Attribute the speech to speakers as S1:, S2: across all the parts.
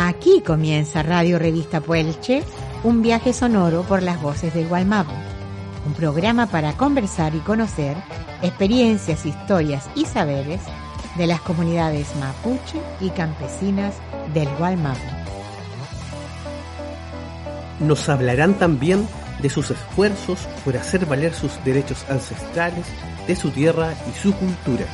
S1: Aquí comienza Radio Revista Puelche, un viaje sonoro por las voces del Gualmapu. Un programa para conversar y conocer experiencias, historias y saberes de las comunidades mapuche y campesinas del Gualmapu.
S2: Nos hablarán también de sus esfuerzos por hacer valer sus derechos ancestrales, de su tierra y su cultura.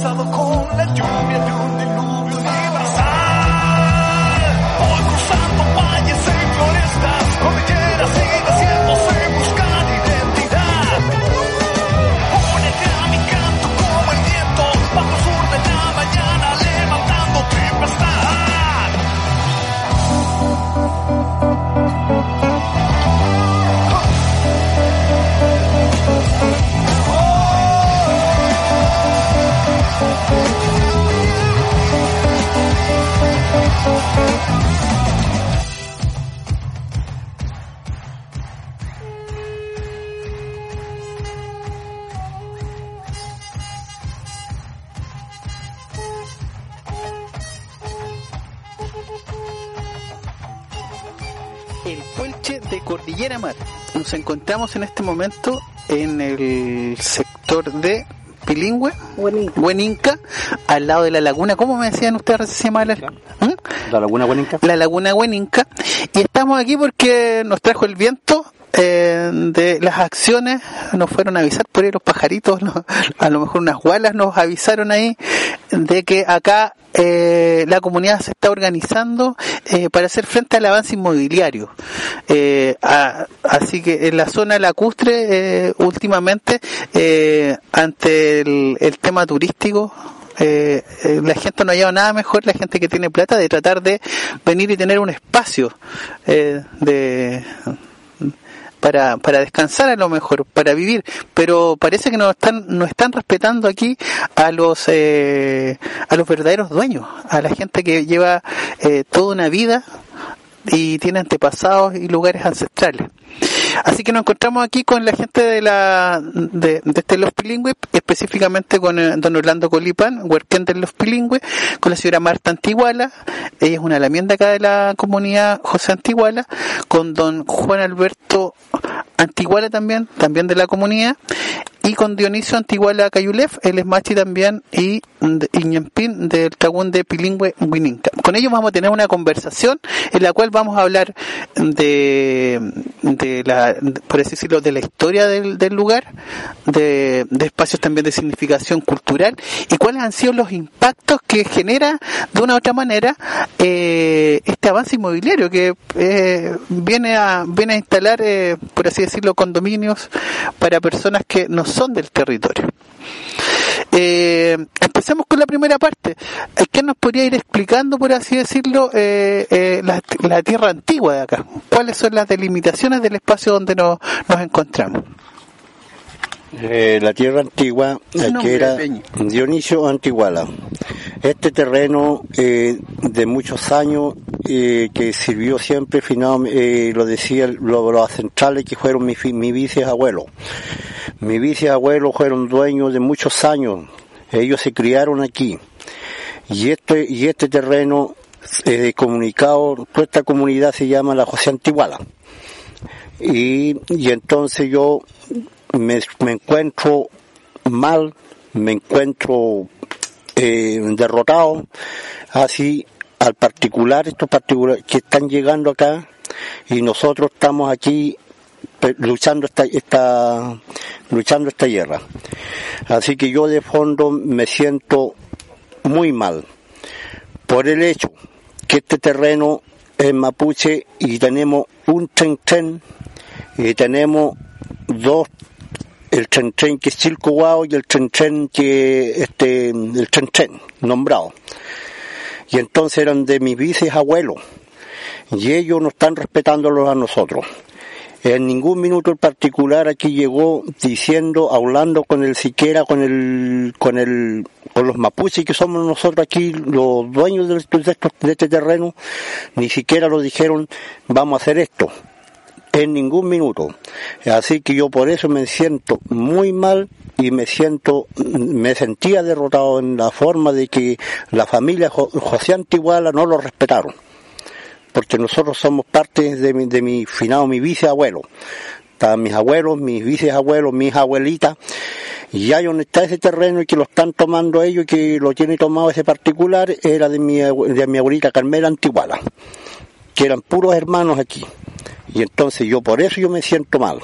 S3: Ríos, bautizado con la lluvia de
S4: Nos encontramos en este momento en el sector de Pilingüe, Hueninca, al lado de la laguna. ¿Cómo me decían ustedes se llama la, ¿Mm?
S5: La Laguna Bueninca.
S4: la laguna Hueninca? Y estamos aquí porque nos trajo el viento. eh, de las acciones nos fueron a avisar por ahí los pajaritos, ¿no? a lo mejor unas gualas nos avisaron ahí de que acá eh, la comunidad se está organizando eh, para hacer frente al avance inmobiliario. Eh, a- así que en la zona lacustre, eh, últimamente, eh, ante el, tema turístico, eh, eh, la gente no ha hallado nada mejor, la gente que tiene plata, de tratar de venir y tener un espacio eh, de para, para descansar a lo mejor, para vivir, pero parece que no están, no están respetando aquí a los, eh, a los verdaderos dueños, a la gente que lleva eh, toda una vida y tiene antepasados y lugares ancestrales. Así que nos encontramos aquí con la gente de la de, de este Los Pilingües, específicamente con eh, don Orlando Colipan, huerquén de Los Pilingües, con la señora Marta Antiguala, ella es una lamienda acá de la comunidad José Antiguala, con don Juan Alberto Antiguala también, también de la comunidad, y con Dionisio Antiguala Cayulef, él es machi también, y Iñampín del Tagún de Pilingüe Huininca. Con ellos vamos a tener una conversación en la cual vamos a hablar de, de la, por así decirlo, de la historia del, del lugar, de, de espacios también de significación cultural, y cuáles han sido los impactos que genera de una u otra manera eh, este avance inmobiliario que eh, viene a viene a instalar, eh, por así decirlo, condominios para personas que no son del territorio. Eh, empecemos con la primera parte. Eh, ¿Qué nos podría ir explicando, por así decirlo, eh, eh, la, la tierra antigua de acá? ¿Cuáles son las delimitaciones del espacio donde nos, nos encontramos?
S5: Eh, la tierra antigua, eh, que era. Dionisio Antiguala. Este terreno eh, de muchos años eh, que sirvió siempre, finado, eh, lo decía lo- los centrales que fueron mis mi bisabuelos. Mis bisabuelos fueron dueños de muchos años. Ellos se criaron aquí. Y este, y este terreno eh, comunicado, toda esta comunidad se llama la José Antiguala. Y, y entonces yo me, me encuentro mal, me encuentro eh, derrotado, así al particular, estos particulares que están llegando acá y nosotros estamos aquí pe- luchando esta, esta, luchando esta guerra. Así que yo de fondo me siento muy mal por el hecho que este terreno es mapuche y tenemos un tren tren y tenemos dos el tren tren que es Chilcohuao y el tren tren que este el tren tren nombrado. Y entonces eran de mis vices abuelos. Y ellos no están respetándolos a nosotros. En ningún minuto en particular aquí llegó diciendo, hablando con el siquiera, con el, con el, con los mapuches que somos nosotros aquí, los dueños de, de de este terreno, ni siquiera lo dijeron, vamos a hacer esto. En ningún minuto. Así que yo por eso me siento muy mal y me siento, me sentía derrotado en la forma de que la familia Jo- José Antiguala no lo respetaron porque nosotros somos parte de mi, de mi finado, mi viceabuelo. Estaban mis abuelos, mis viceabuelos, mis abuelitas, y ahí donde está ese terreno y que lo están tomando ellos y que lo tiene tomado ese particular, era de mi, de mi abuelita Carmela Antiguala, que eran puros hermanos aquí. Y entonces yo por eso yo me siento mal.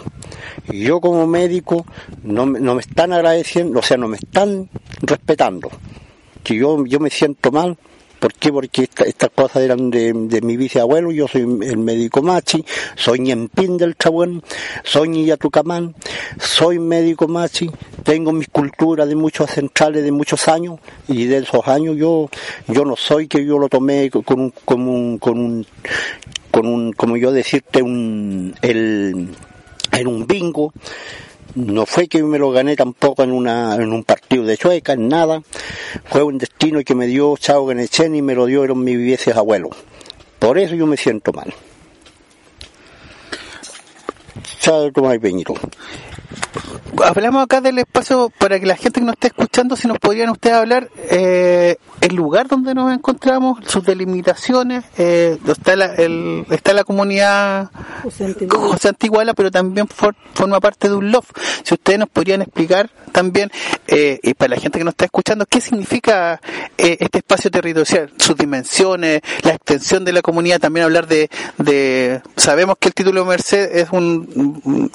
S5: Yo como médico no, no me están agradeciendo, o sea, no me están respetando. Que yo, yo me siento mal ¿Por qué? Porque esta- estas cosas eran de, de mi viceabuelo, yo soy el médico machi, soy ñempín del Chabuén, soy ñillatucamán, soy médico machi, tengo mis culturas de muchos centrales de muchos años, y de esos años yo, yo no soy que yo lo tomé con un, con un, con un, con un, como yo decirte, un, el, en un bingo, no fue que me lo gané tampoco en una en un partido de chueca, en nada. Fue un destino que me dio Chao Ganechen y me lo dieron mis vieces abuelos. Por eso yo me siento mal. Chao Tomás Peñito.
S4: Hablamos acá del espacio para que la gente que nos esté escuchando, si nos podrían ustedes hablar eh, el lugar donde nos encontramos, sus delimitaciones, eh, está la, el, está la comunidad José Antiguala, pero también for- forma parte de un LOF. Si ustedes nos podrían explicar también, eh, y para la gente que nos está escuchando, qué significa eh, este espacio territorial, sus dimensiones, la extensión de la comunidad, también hablar de, de sabemos que el título de Merced es un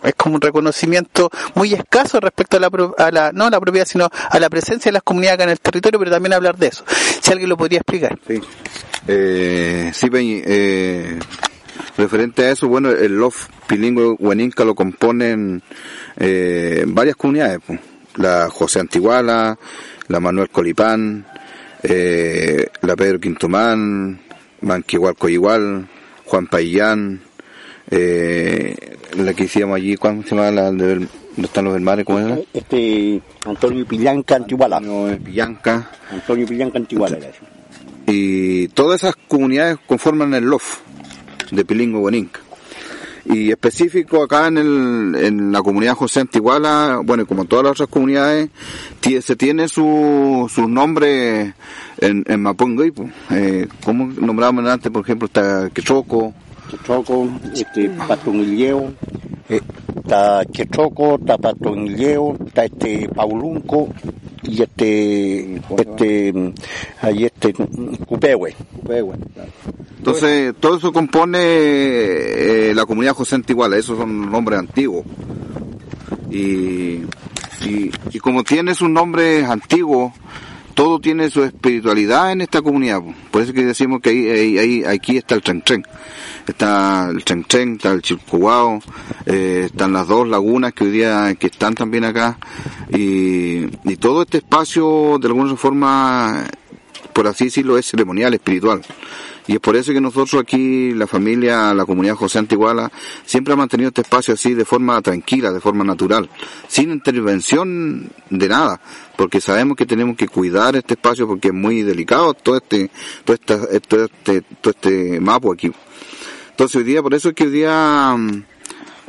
S4: es como un reconocimiento muy escaso respecto a la, a la no a la propiedad, sino a la presencia de las comunidades acá en el territorio, pero también hablar de eso. Si alguien lo podría explicar.
S6: Sí. Eh, sí, eh, referente a eso, bueno, el LOF bilingüe Hueninca lo componen eh, varias comunidades, la José Antiguala, la Manuel Colipán, eh, la Pedro Quintumán, Manquigual igual Juan Paillán, eh, la que hicimos allí, ¿cómo se llama? La, de, ¿Dónde están los hermanos? ¿Cómo era?
S5: Este, Antonio Pillanca Antiguala.
S6: No, es Villanca.
S5: Antonio Pillanca Antiguala era eso.
S6: y todas esas comunidades conforman el LOF de Pilingo Bueninca. Y específico acá en, el, en la comunidad José Antiguala, bueno, y como todas las otras comunidades, se tiene su, sus nombres en, en Mapungoy. pues. Eh, ¿Cómo nombrábamos antes, por ejemplo, está Quechoco,
S5: Quechoco, este, Patonilleo, eh, está Quechoco, está Patonilleo, está este Paulunco y este, este, ahí este, Cupehue.
S6: Entonces, todo eso compone eh, la comunidad José Antiguala, esos son nombres antiguos. Y, y, y como tiene sus nombres antiguos, todo tiene su espiritualidad en esta comunidad. po. Por eso que decimos que ahí, ahí, ahí- aquí está el Tren Tren. Está el Tren Tren, está el Chilcuao, eh, están las dos lagunas que hoy día que están también acá. Y, y todo este espacio, de alguna forma, por así decirlo, es ceremonial, espiritual. Y es por eso que nosotros aquí, la familia, la comunidad José Antiguala, siempre ha mantenido este espacio así de forma tranquila, de forma natural, sin intervención de nada, porque sabemos que tenemos que cuidar este espacio porque es muy delicado todo este, todo esta, todo este, todo este mapa aquí. Entonces hoy día, por eso es que hoy día, mm,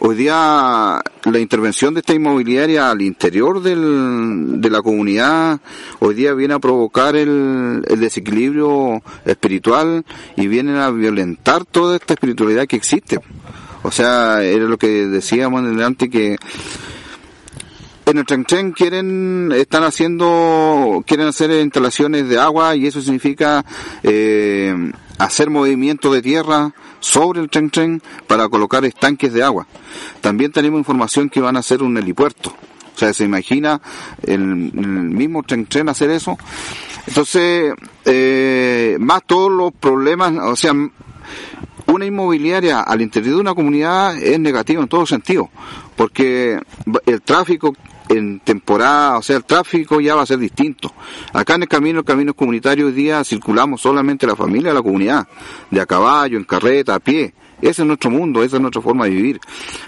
S6: hoy día la intervención de esta inmobiliaria al interior del, de la comunidad, hoy día viene a provocar el, el desequilibrio espiritual y vienen a violentar toda esta espiritualidad que existe. O sea, era lo que decíamos delante que en el Tren quieren, están haciendo, quieren hacer instalaciones de agua y eso significa eh, hacer movimiento de tierra sobre el tren tren para colocar estanques de agua. También tenemos información que van a hacer un helipuerto. O sea, se imagina el, el mismo tren tren hacer eso. Entonces, eh, más todos los problemas, o sea, una inmobiliaria al interior de una comunidad es negativa en todo sentido, porque el tráfico en temporada, o sea, el tráfico ya va a ser distinto. Acá en el camino, el camino comunitario, hoy día circulamos solamente la familia, la comunidad, de a caballo, en carreta, a pie. Ese es nuestro mundo, esa es nuestra forma de vivir.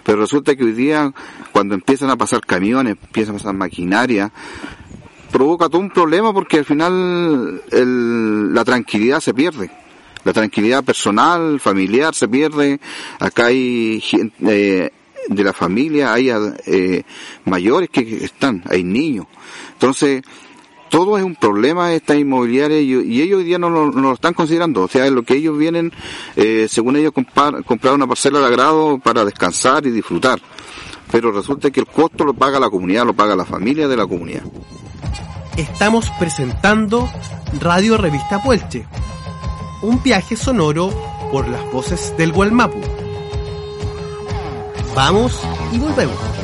S6: Pero resulta que hoy día, cuando empiezan a pasar camiones, empiezan a pasar maquinaria, provoca todo un problema porque al final la tranquilidad se pierde. La tranquilidad personal, familiar se pierde. Acá hay eh, de la familia, hay eh, mayores que están, hay niños. Entonces, todo es un problema esta inmobiliaria y, y ellos hoy día no lo, están considerando. O sea, lo que ellos vienen, eh, según ellos, comprar, comprar una parcela de agrado para descansar y disfrutar. Pero resulta que el costo lo paga la comunidad, lo paga la familia de la comunidad.
S7: Estamos presentando Radio Revista Puelche, un viaje sonoro por las voces del Gualmapu. Vamos y volvemos.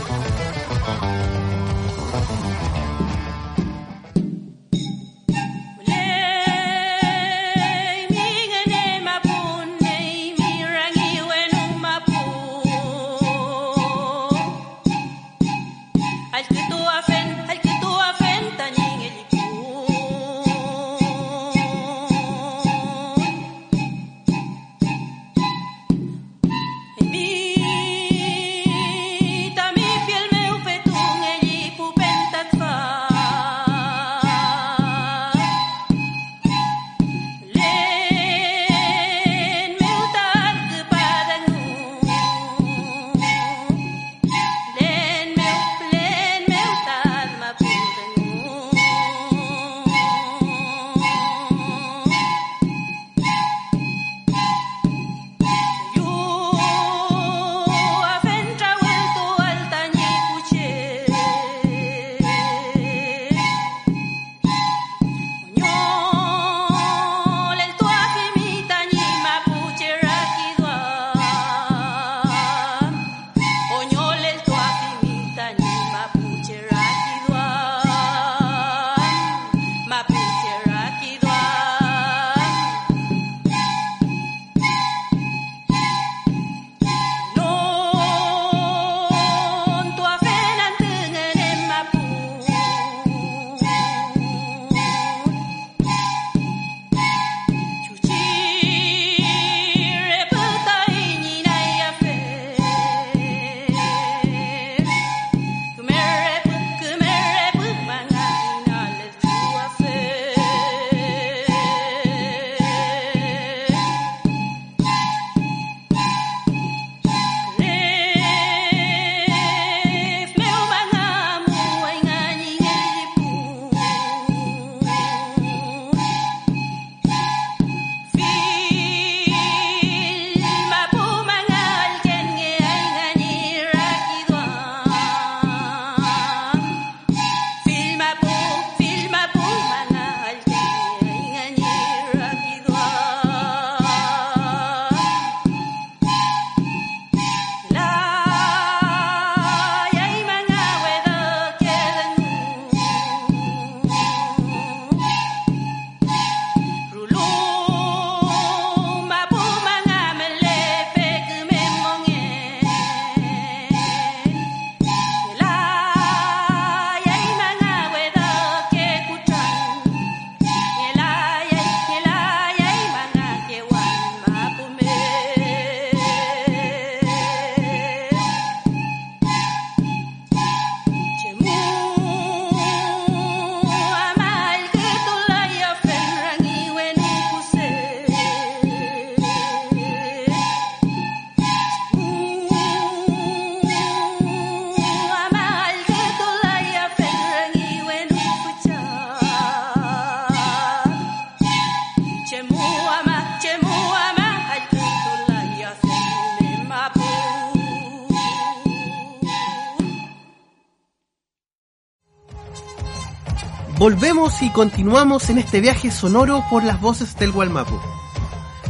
S7: Volvemos y continuamos en este viaje sonoro por las voces del Gualmapu.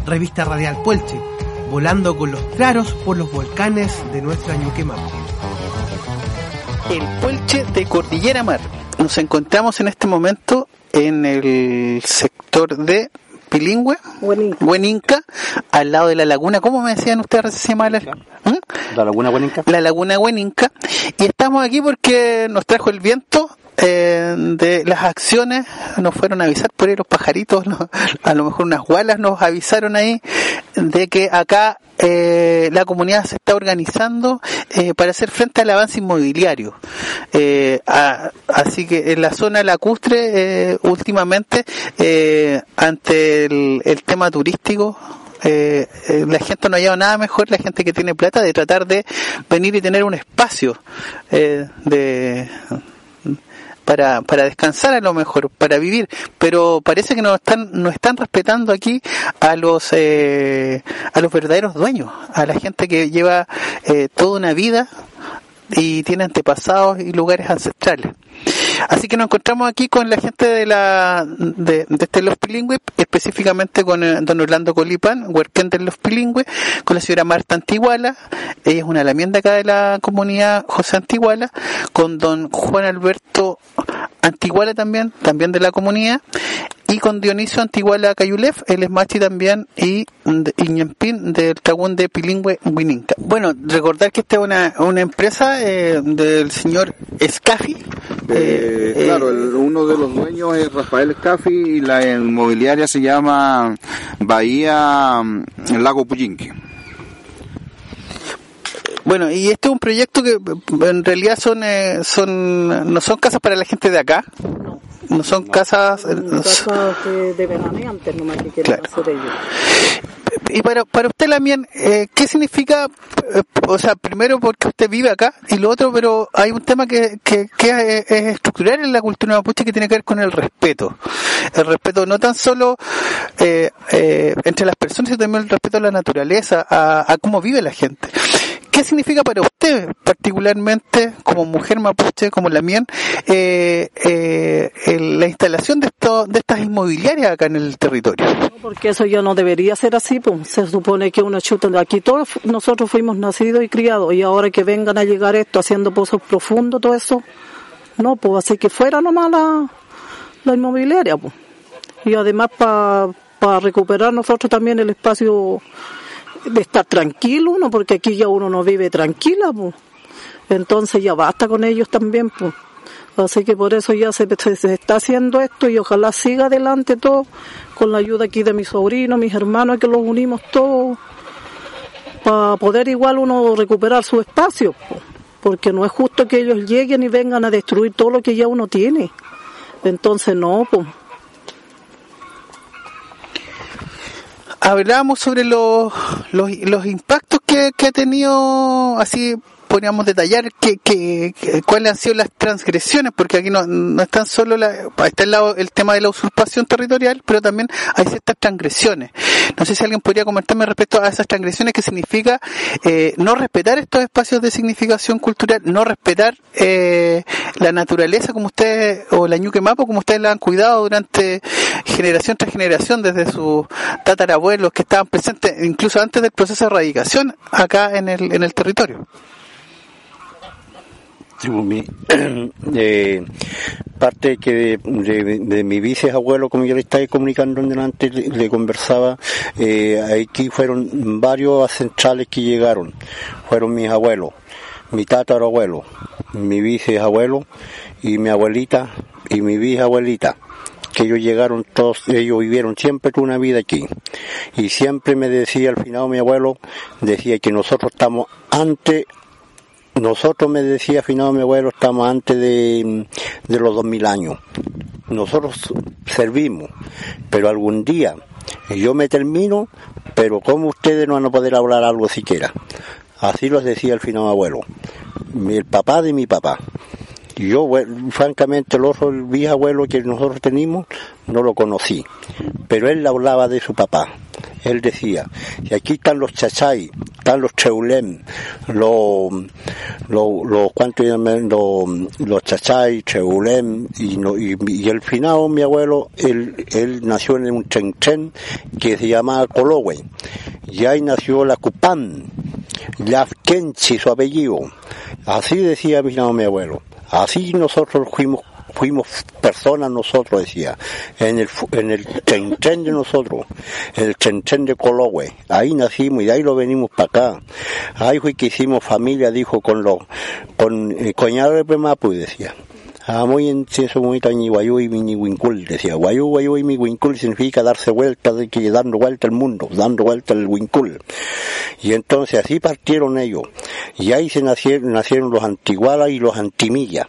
S7: Revista Radial Puelche, volando con los claros por los volcanes de nuestra Ñuquemapu.
S4: El Puelche de Cordillera Mar. Nos encontramos en este momento en el sector de Pilingüe,
S8: Hueninca.
S4: Hueninca, al lado de la laguna. ¿Cómo me decían ustedes se llama la, ¿Mm?
S5: La Laguna Guaninca.
S4: la laguna Hueninca? Y estamos aquí porque nos trajo el viento eh, de las acciones, nos fueron a avisar por ahí los pajaritos, a lo mejor unas gualas nos avisaron ahí de que acá eh, la comunidad se está organizando eh, para hacer frente al avance inmobiliario. Eh, a- así que en la zona lacustre, eh, últimamente, eh, ante el, el tema turístico, eh, eh, la gente no ha hallado nada mejor, la gente que tiene plata, de tratar de venir y tener un espacio eh, de para, para descansar a lo mejor, para vivir, pero parece que no están, no están respetando aquí a los, eh, a los verdaderos dueños, a la gente que lleva eh, toda una vida y tiene antepasados y lugares ancestrales. Así que nos encontramos aquí con la gente de la de, este Los Pilingües, específicamente con eh, don Orlando Colipan, huerquén de Los Pilingües, con la señora Marta Antiguala, ella es una lamienda acá de la comunidad José Antiguala, con don Juan Alberto Antiguala también, también de la comunidad, y con Dionisio Antiguala Cayulef, él es machi también, y de Iñampín del Tagún de Pilingüe Huininca. Bueno, recordar que esta es una, una empresa eh, del señor Escafi.
S6: Eh,
S4: eh,
S6: claro, el- uno de los dueños es Rafael Escafi y la inmobiliaria se llama Bahía mm, Lago Puyinque.
S4: Bueno, y este es un proyecto que en realidad son, eh, son no son casas para la gente de acá, no son casas... eh,
S8: Casas de, veraneantes nomás que quieren
S4: Claro.
S8: hacer ellos.
S4: Y para, para usted, Lamien, eh, ¿qué significa? eh, o sea, primero porque usted vive acá y lo otro, pero hay un tema que, que, que es, es estructural en la cultura mapuche que tiene que ver con el respeto. El respeto no tan solo eh, eh, entre las personas, sino también el respeto a la naturaleza, a, a cómo vive la gente. ¿Qué significa para usted, particularmente como mujer mapuche, como la mía, eh, eh, la instalación de, esto, de estas inmobiliarias acá en el territorio?
S8: Porque eso ya no debería ser así, pues. Se supone que uno chuta. Aquí todos nosotros fuimos nacidos y criados, y ahora que vengan a llegar esto haciendo pozos profundos, todo eso, no, pues así que fuera nomás la, la inmobiliaria, pues. Y además para recuperar nosotros también el espacio de estar tranquilo uno, porque aquí ya uno no vive tranquila, pues. Entonces ya basta con ellos también, pues. Así que por eso ya se, se- está haciendo esto y ojalá siga adelante todo con la ayuda aquí de mis sobrinos, mis hermanos, que los unimos todos para poder igual uno recuperar su espacio. po. Porque no es justo que ellos lleguen y vengan a destruir todo lo que ya uno tiene. Entonces no, pues.
S4: Hablábamos sobre los, los, los impactos que, que ha tenido, así podríamos detallar que, que, que- cuáles han sido las transgresiones, porque aquí no, no están solo la, está el, lado, el tema de la usurpación territorial, pero también hay ciertas transgresiones. No sé si alguien podría comentarme respecto a esas transgresiones, que significa eh, no respetar estos espacios de significación cultural, no respetar eh, la naturaleza como ustedes, o la ñuque mapo como ustedes la han cuidado durante generación tras generación, desde sus tatarabuelos que estaban presentes incluso antes del proceso de erradicación acá en el, en el territorio.
S5: Pues, eh, parte que de, de- de mi bisabuelo, como yo le estaba comunicando delante, le, le conversaba, eh, aquí fueron varios centrales que llegaron. Fueron mis abuelos, mi tatarabuelo, mi bisabuelo y mi abuelita y mi bisabuelita que ellos llegaron todos, ellos vivieron siempre una vida aquí. Y siempre me decía al final mi abuelo, decía que nosotros estamos antes nosotros, me decía afinado mi abuelo, estamos antes de, de los 2000 años. Nosotros servimos, pero algún día yo me termino, pero como ustedes no van a poder hablar algo siquiera. Así los decía finado abuelo, mi- el papá de mi papá. Yo, francamente, el otro, el bisabuelo que nosotros tenemos, no lo conocí. Pero él hablaba de su papá. Él decía, y aquí están los chachay, están los cheulem, los, los, los, ¿cuánto llaman? Los, los chachay, cheulem, y, el finado, mi abuelo, él, él nació en un chenchen que se llamaba Colowe, y ahí nació la Cupán, Yafkenchi, su apellido. Así decía mi abuelo. Así nosotros fuimos fuimos personas nosotros, decía, en el, en el chenchen de nosotros, en el chenchen de Colowe. Ahí nacimos y ahí lo venimos para acá. Ahí fue que hicimos familia, dijo, con los, con eh, coñado de Pemapu, decía. Ah, muy en eso muy tañi guayú y mi wincul, decía. Guayú, guayú y mi wincul significa darse vuelta, de que dando vuelta al mundo, dando vuelta al wincul. Y entonces así partieron ellos. Y ahí se nacieron, nacieron los antigualas y los antimillas.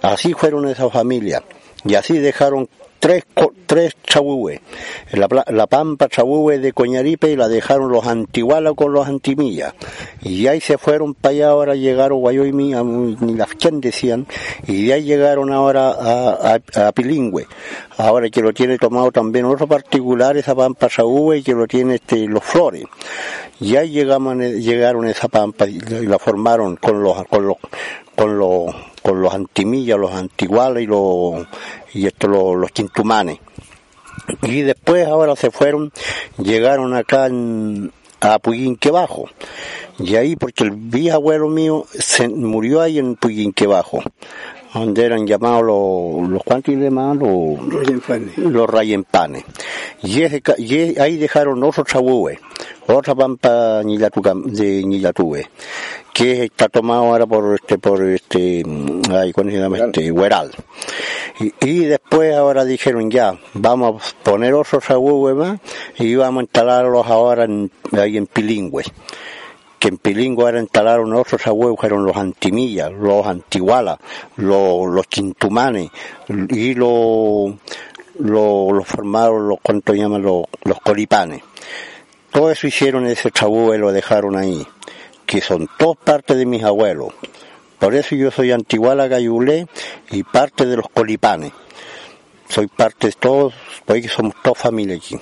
S5: Así fueron esa familia. Y así dejaron tres, tres chahuehue. La, la pampa chahuehue de Coñaripe y la dejaron los antigualas con los antimillas. Y ahí se fueron para allá, ahora llegaron Guayoimi, a- ni las quien decían, y de ahí llegaron ahora a, a, a Pilingüe. Ahora que lo tiene tomado también otro particular, esa pampa chahuehue, y que lo tiene este, los flores. Y ahí llegamos, llegaron esa pampa y la formaron con los, con los, con los, con los antimillas, los antiguales y los, y esto, los, los. Y después ahora se fueron, llegaron acá a Puyinque Bajo. Y ahí, porque el bisabuelo mío se murió ahí en Puyinque Bajo, donde eran llamados los, los cuantos le llamaban los, los rayempanes. Y, ese y ahí dejaron otro chabúe, otra pampa de Ñilatube, que está tomado ahora por este, por este, ay, ¿cómo se llama este? Hueral. Y, y después ahora dijeron ya, vamos a poner otro chabúe más y vamos a instalarlos ahora en, ahí en Pilingüe que en Pilingo ahora instalaron otros abuelos, fueron los antimillas, los antigualas, los, los y los, los, formaron los, ¿cuánto llaman? Los, los colipanes. Todo eso hicieron ese chabú y lo dejaron ahí, que son todas partes de mis abuelos. Por eso yo soy antiguala gayulé y parte de los colipanes. Soy parte de todos, porque somos toda familia aquí.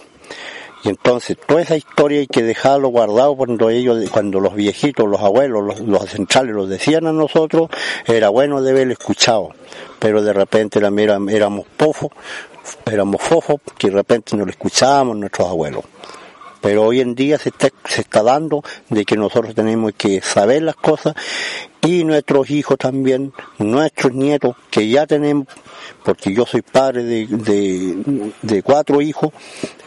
S5: Y entonces toda esa historia hay que dejarlo guardado cuando ellos, cuando los viejitos, los abuelos, los, centrales los decían a nosotros, era bueno de haberlo escuchado. Pero de repente era- éramos pofos, éramos fofos, que de repente no lo escuchábamos nuestros abuelos. Pero hoy en día se está, se está dando de que nosotros tenemos que saber las cosas y nuestros hijos también, nuestros nietos, que ya tenemos, porque yo soy padre de, de, cuatro hijos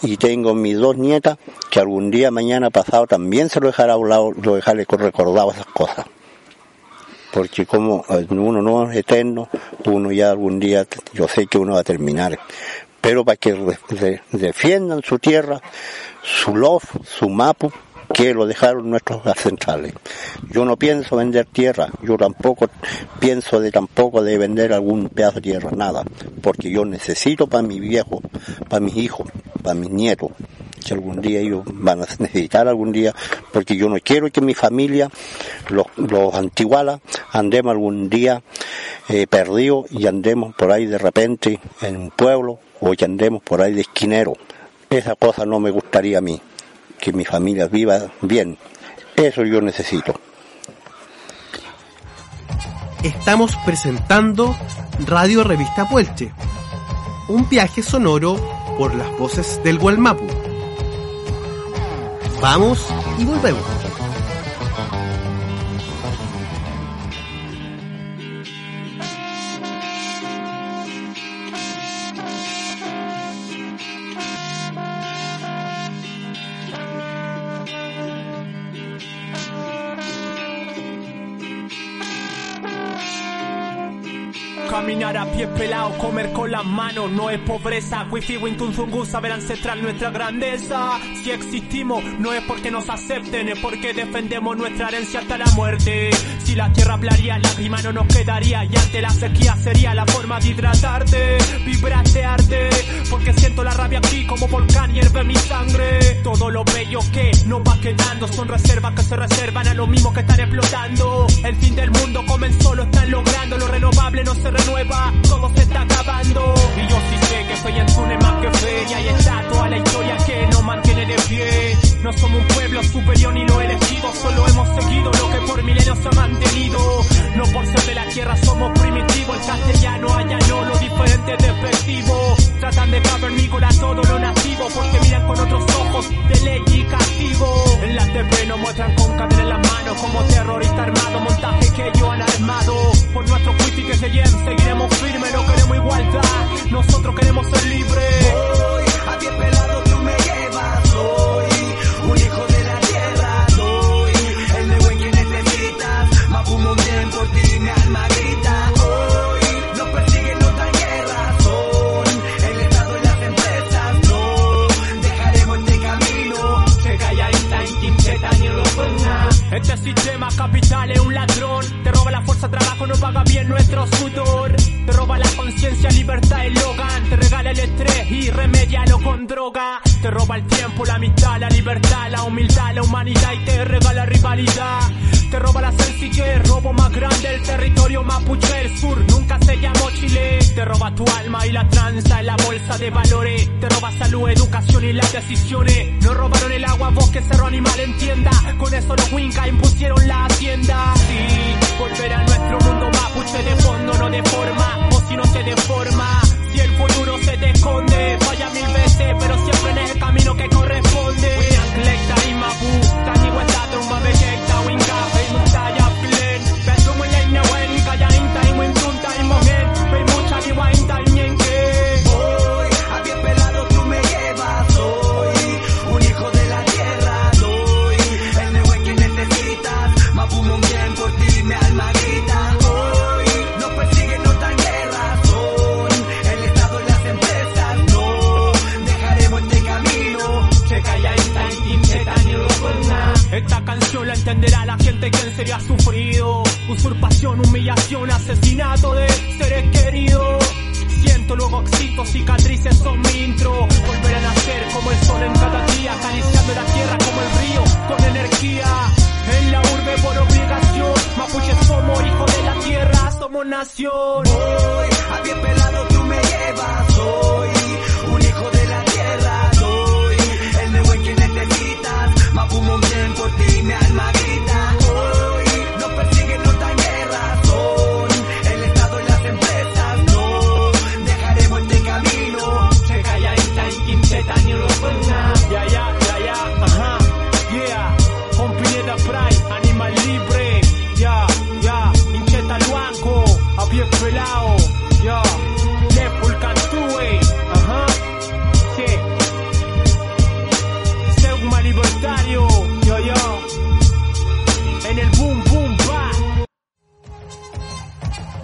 S5: y tengo mis dos nietas, que algún día mañana pasado también se lo dejará a un lado, lo dejaré recordado esas cosas. Porque como eh, uno no es eterno, uno ya algún día, yo sé que uno va a terminar. Pero para que defiendan su tierra, su lof, su mapu, que lo dejaron nuestros ancestrales. Yo no pienso vender tierra, yo tampoco pienso de tampoco de vender algún pedazo de tierra, nada, porque yo necesito para mis viejos, para mis hijos, para mis nietos, que algún día ellos van a necesitar algún día, porque yo no quiero que mi familia, los, los antigualas, andemos algún día eh, perdidos y andemos por ahí de repente en un pueblo o que andemos por ahí de esquinero. Esa cosa no me gustaría a mí, que mi familia viva bien. Eso yo necesito.
S7: Estamos presentando Radio Revista Puelche, un viaje sonoro por las voces del Gualmapu. Vamos y volvemos.
S9: Pelado, comer las no es pobreza. Wifi Wintunzungu saber ancestral nuestra grandeza. Si existimos no es porque nos acepten, es porque defendemos nuestra herencia hasta la muerte. Si la tierra hablaría, lágrima no nos quedaría. Y ante la sequía sería la forma de hidratarte. Vibras de arte, porque siento la rabia aquí como volcán hierve mi sangre. Todo lo bello que nos va quedando son reservas que se reservan a los mismos que están explotando. El fin del mundo comenzó, lo están logrando. Lo renovable no se renueva, todo se está acabando. Y yo sí sé que Peñancune más que fe y ahí está toda la historia que nos mantiene de pie. No somos un pueblo superior ni lo elegido, solo hemos seguido lo que por milenios se ha mantenido. No por ser de la tierra somos primitivos, el castellano allanó los diferentes despectivos. Tratan de cavernícola todo lo nativo, porque miran con otros ojos de ley y
S10: castigo. En la TV nos muestran con cadena en
S9: las manos como terrorista armado, montaje que yo han armado por nuestro juicio que se llenen. Seguiremos firmes, no queremos igualdad, nosotros queremos ser libres. Nación.
S10: Voy a bien pelado, tú me llevas. Soy un hijo de la tierra. Doy el negocio que necesitas. Mapumo bien por ti, mi alma grita.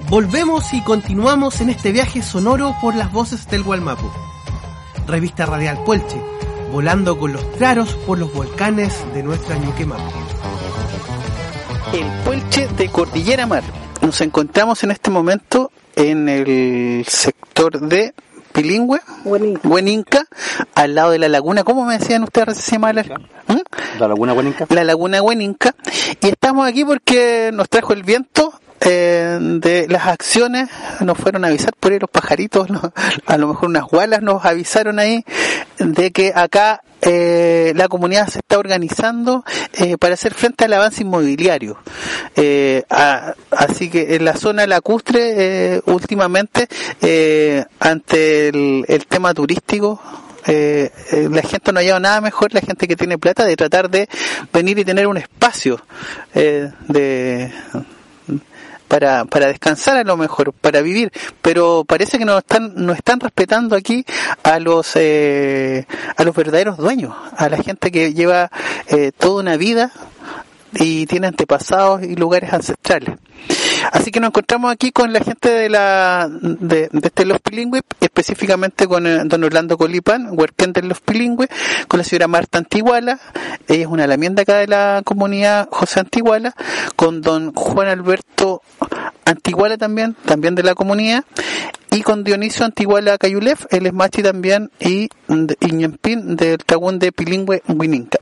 S7: Volvemos y continuamos en este viaje sonoro por las voces del Gualmapu. Revista Radial Puelche, volando con los claros por los volcanes de nuestra Ñuquemapu.
S4: el Puelche de Cordillera Mar. Nos encontramos en este momento en el sector de Pilingüe. Hueninca, al lado de la laguna. ¿Cómo me decían ustedes se llama la, ¿Mm?
S5: La Laguna Buenica.
S4: la laguna Hueninca? Y estamos aquí porque nos trajo el viento. Eh, de las acciones nos fueron a avisar por ahí los pajaritos, a lo mejor unas gualas nos avisaron ahí de que acá eh, la comunidad se está organizando eh, para hacer frente al avance inmobiliario. Eh, a- así que en la zona lacustre, eh, últimamente, eh, ante el, el tema turístico, eh, la gente no ha llevado nada mejor, la gente que tiene plata, de tratar de venir y tener un espacio eh, de para, para descansar a lo mejor, para vivir, pero parece que no están, no están respetando aquí a los, eh, a los verdaderos dueños, a la gente que lleva eh, toda una vida y tiene antepasados y lugares ancestrales. Así que nos encontramos aquí con la gente de la de, este Los Pilingües, específicamente con eh, don Orlando Colipan, huerquén de Los Pilingües, con la señora Marta Antiguala, ella es una lamienda acá de la comunidad José Antiguala, con don Juan Alberto Antiguala también, también de la comunidad, y con Dionisio Antiguala Cayulef, él es machi también, y Iñempín del Tagún de Pilingüe Huininca.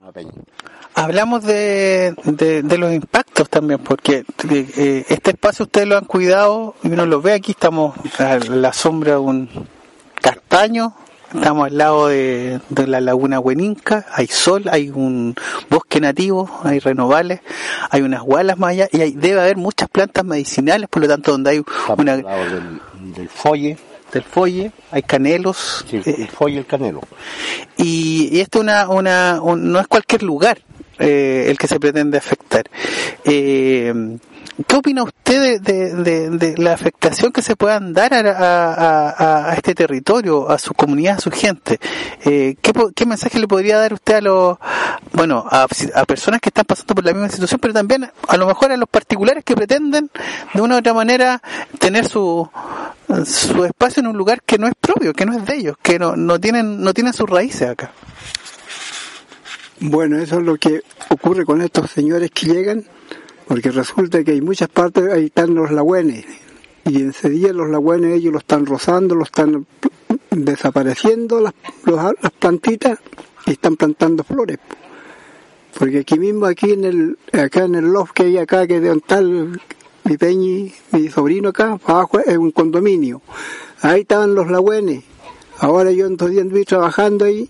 S4: Hablamos de, de, de los impactos también, porque eh, este espacio ustedes lo han cuidado y uno lo ve aquí, estamos a la sombra de un castaño, estamos al lado de, de la laguna Hueninca, hay sol, hay un bosque nativo, hay renovales, hay unas gualas más allá y hay, debe haber muchas plantas medicinales, por lo tanto donde hay una
S5: del, del folle,
S4: del folle, hay canelos,
S5: sí,
S4: eh,
S5: el folle y el canelo.
S4: y, y esto una, una, un- no es cualquier lugar eh, el que se pretende afectar. Eh, ¿Qué opina usted de, de- de- la afectación que se puedan dar a, a- este territorio, a su comunidad, a su gente? Eh, ¿qué, ¿Qué mensaje le podría dar usted a los, bueno, a personas que están pasando por la misma situación, pero también a lo mejor a los particulares que pretenden de una u otra manera tener su, su espacio en un lugar que no es propio, que no es de ellos, que no, no tienen, no tienen sus raíces acá?
S11: Bueno, eso es lo que ocurre con estos señores que llegan, porque resulta que hay muchas partes, ahí están los lagüenes, y en ese día los lagüenes ellos lo están rozando, lo están desapareciendo las, las plantitas y están plantando flores. Porque aquí mismo, aquí en el, acá en el loft que hay acá, que de el- mi peñi, mi sobrino acá, abajo es un condominio. Ahí estaban los lagüenes. Ahora yo en dos días trabajando ahí,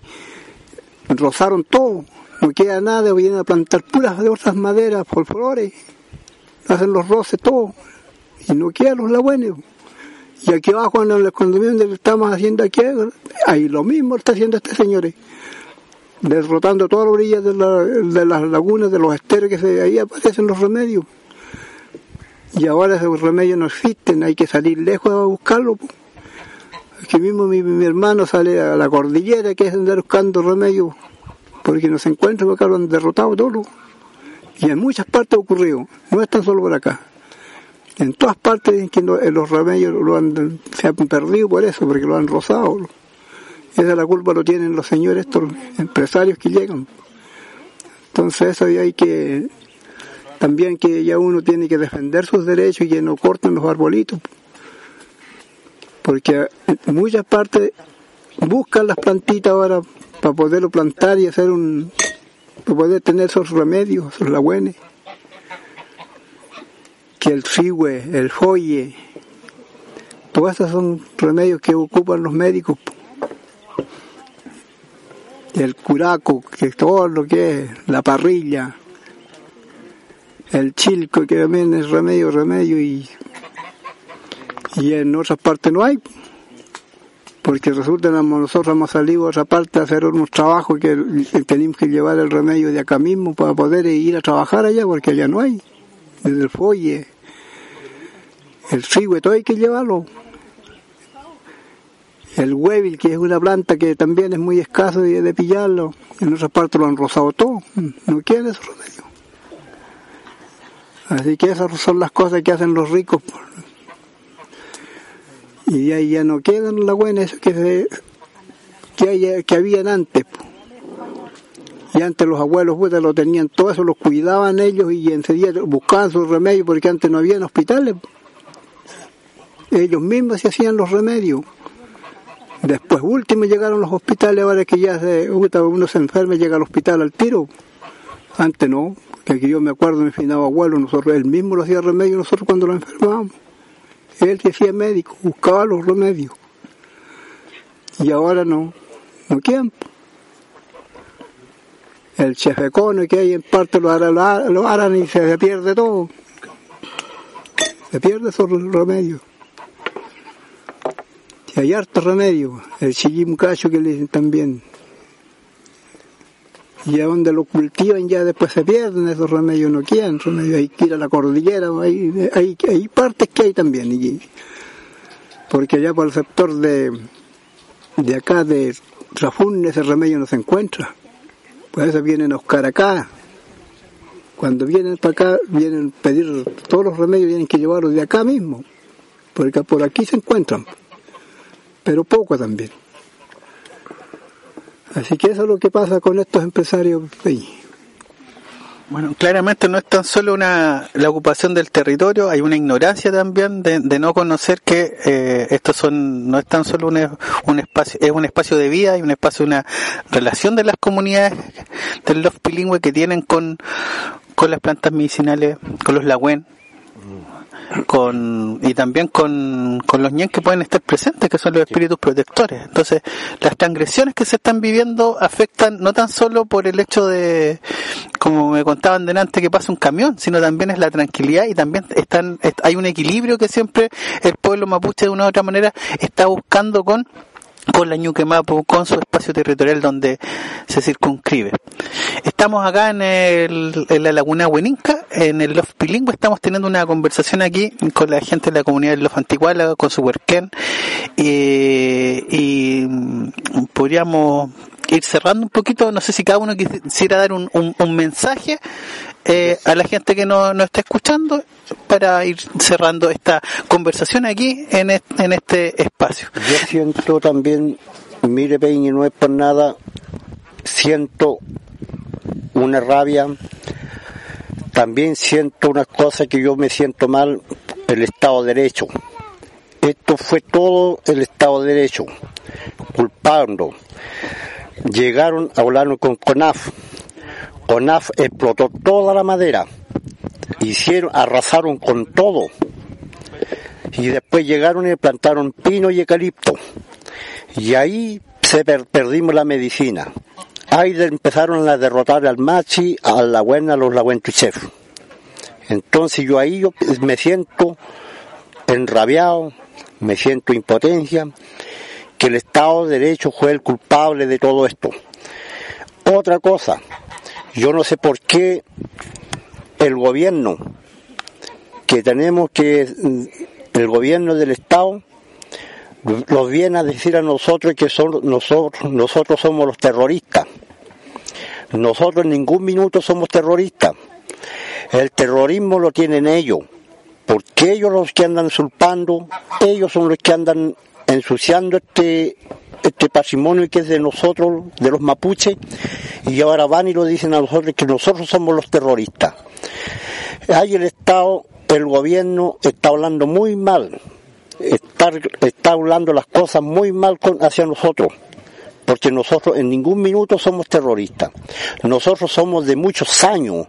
S11: rozaron todo, no queda nada, vienen a plantar puras de otras maderas por flores, hacen los roces todo, y no quedan los lagüenes. Y aquí abajo en el condominio donde estamos haciendo aquí, ahí lo mismo está haciendo este señor. eh, Derrotando todas las orillas de, la- de las lagunas, de los esteros que se, ahí aparecen los remedios. Y ahora esos remedios no existen, hay que salir lejos a buscarlo. Aquí mismo mi, mi hermano sale a la cordillera, que es andar buscando remedios, porque no se encuentra, porque lo han derrotado todo. Y en muchas partes ha ocurrido, no es tan solo por acá. En todas partes eh, los remedios lo han, se han perdido por eso, porque lo han rozado. Esa la culpa lo tienen los señores, estos empresarios que llegan. Entonces eso hay que, también que ya uno tiene que defender sus derechos y que no corten los arbolitos. Porque muchas partes buscan las plantitas ahora para poderlo plantar y hacer un, para poder tener esos remedios, esos lagüenes que el cigüe, el joye, todos esos son remedios que ocupan los médicos. El curaco, que todo lo que es la parrilla, el chilco, que también es remedio, remedio, y, y en otras partes no hay. Porque resulta que nosotros hemos salido a otra parte a hacer unos trabajos que tenemos que llevar el remedio de acá mismo para poder ir a trabajar allá, porque allá no hay. Desde el folle, el cigüe, todo hay que llevarlo. El huevil, que es una planta que también es muy escaso y de pillarlo. En otras partes lo han rozado todo. No quieren esos remedios. Así que esas son las cosas que hacen los ricos. Y ahí ya no quedan las buenas que, se, que, hay- que habían antes. Y antes los abuelos puta, lo tenían todo eso, los cuidaban ellos y enseguida buscaban sus remedios porque antes no habían hospitales. Ellos mismos se hacían los remedios. Después último llegaron los hospitales, ahora que ya se, uno se enferma y llega al hospital al tiro. Antes no, que aquí yo me acuerdo mi finado abuelo, nosotros él mismo lo hacía remedio nosotros cuando lo enfermábamos. Él se hacía médico, buscaba los remedios. Y ahora no, no quieren. El chefecono que hay en parte lo harán- lo harán y se pierde todo. Se pierde esos remedios. Y hay harto remedio. El chillimucacho que le dicen también. Y a donde lo cultivan ya después se pierden esos remedios, no quieren remedios. Hay que ir a la cordillera, hay, hay, hay partes que hay también. porque allá por el sector de, de acá, de Rafún, ese remedio no se encuentra. Por eso vienen a buscar acá. Cuando vienen para acá, vienen a pedir todos los remedios, tienen que llevarlos de acá mismo. Porque por aquí se encuentran. Pero poco también. Así que eso es lo que pasa con estos empresarios. ahí.
S4: Bueno, claramente no es tan solo una la ocupación del territorio, hay una ignorancia también de, no conocer que eh, estos son no es tan solo un, un espacio es un espacio de vida y un espacio una relación de las comunidades del los bilingüe que tienen con con las plantas medicinales, con los lagüen, con y también con, con los ñen que pueden estar presentes, que son los espíritus protectores. Entonces, las transgresiones que se están viviendo afectan no tan solo por el hecho de, como me contaban delante, que pasa un camión, sino también es la tranquilidad y también están est- hay un equilibrio que siempre el pueblo mapuche de una u otra manera está buscando con con la Ñuque Mapu, con su espacio territorial donde se circunscribe. Estamos acá en, el, en la laguna Hueninca, en el Loft Bilingüe, estamos teniendo una conversación aquí con la gente de la comunidad del Loft Antiguala, con su huerquén, eh, y mm, podríamos ir cerrando un poquito, no sé si cada uno quisiera dar un, un mensaje eh, a la gente que nos no está escuchando para ir cerrando esta conversación aquí en, en este espacio.
S5: Yo siento también, mire Peña, no es por nada, siento una rabia. También siento una cosa que yo me siento mal, el Estado de Derecho. Esto fue todo el Estado de Derecho, culpando. Llegaron a hablar con CONAF. CONAF explotó toda la madera. Hicieron, arrasaron con todo. Y después llegaron y plantaron pino y eucalipto. Y ahí se per- perdimos la medicina. Ahí empezaron a derrotar al machi, a la buena, a los laguentuchef. Entonces yo ahí yo me siento enrabiado, me siento impotencia, que el Estado de Derecho fue el culpable de todo esto. Otra cosa, yo no sé por qué el gobierno que tenemos que, el gobierno del Estado, nos viene a decir a nosotros que son nosotros, nosotros somos los terroristas. Nosotros en ningún minuto somos terroristas. El terrorismo lo tienen ellos, porque ellos los que andan usurpando, ellos son los que andan ensuciando este este patrimonio que es de nosotros, de los mapuches, y ahora van y lo dicen a nosotros que nosotros somos los terroristas. Ahí el Estado, el gobierno está hablando muy mal, está, está hablando las cosas muy mal con, hacia nosotros, porque nosotros en ningún minuto somos terroristas. Nosotros somos de muchos años.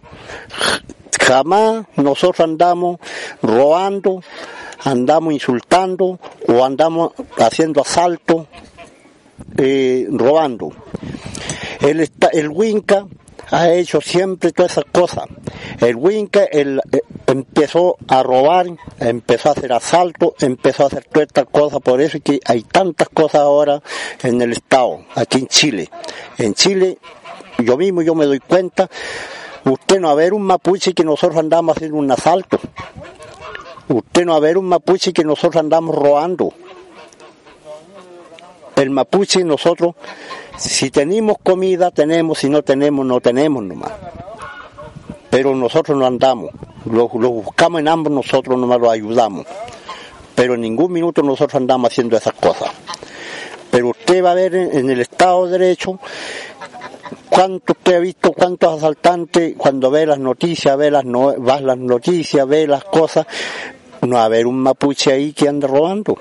S5: Jamás nosotros andamos robando, andamos insultando o andamos haciendo asalto, eh, robando. El, el Winca ha hecho siempre todas esas cosas. El Winca el, eh, empezó a robar, empezó a hacer asalto, empezó a hacer todas estas cosas. Por eso es que hay tantas cosas ahora en el Estado, aquí en Chile. En Chile, yo mismo yo me doy cuenta, usted no va a ver un mapuche que nosotros andamos haciendo un asalto. Usted no va a ver un mapuche que nosotros andamos robando. El mapuche nosotros, si tenemos comida, tenemos, si no tenemos, no tenemos nomás. Pero nosotros no andamos, lo, buscamos en ambos, nosotros nomás lo ayudamos. Pero en ningún minuto nosotros andamos haciendo esas cosas. Pero usted va a ver en, el Estado de Derecho cuánto usted ha visto, cuántos asaltantes, cuando ve las noticias, ve las, no, las noticias, ve las cosas, no va a haber un mapuche ahí que ande robando.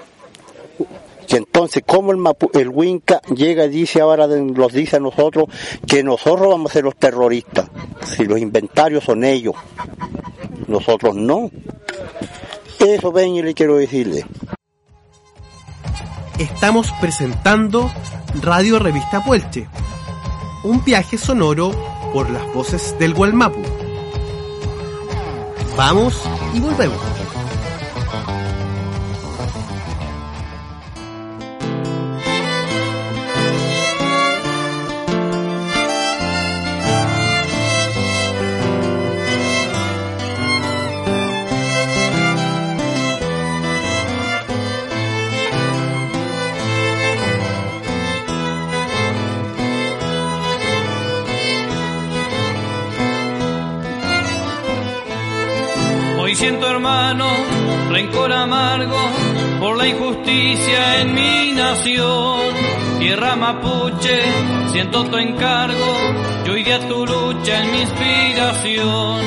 S5: Y entonces, ¿cómo el, Mapu- el Winca llega y dice ahora, los dice a nosotros, que nosotros vamos a ser los terroristas? Si los inventarios son ellos, nosotros no. Eso ven y le quiero decirle.
S7: Estamos presentando Radio Revista Puelche, un viaje sonoro por las voces del Gualmapu. Vamos y volvemos.
S12: La injusticia en mi nación. Tierra mapuche, siento tu encargo y hoy día tu lucha en mi inspiración.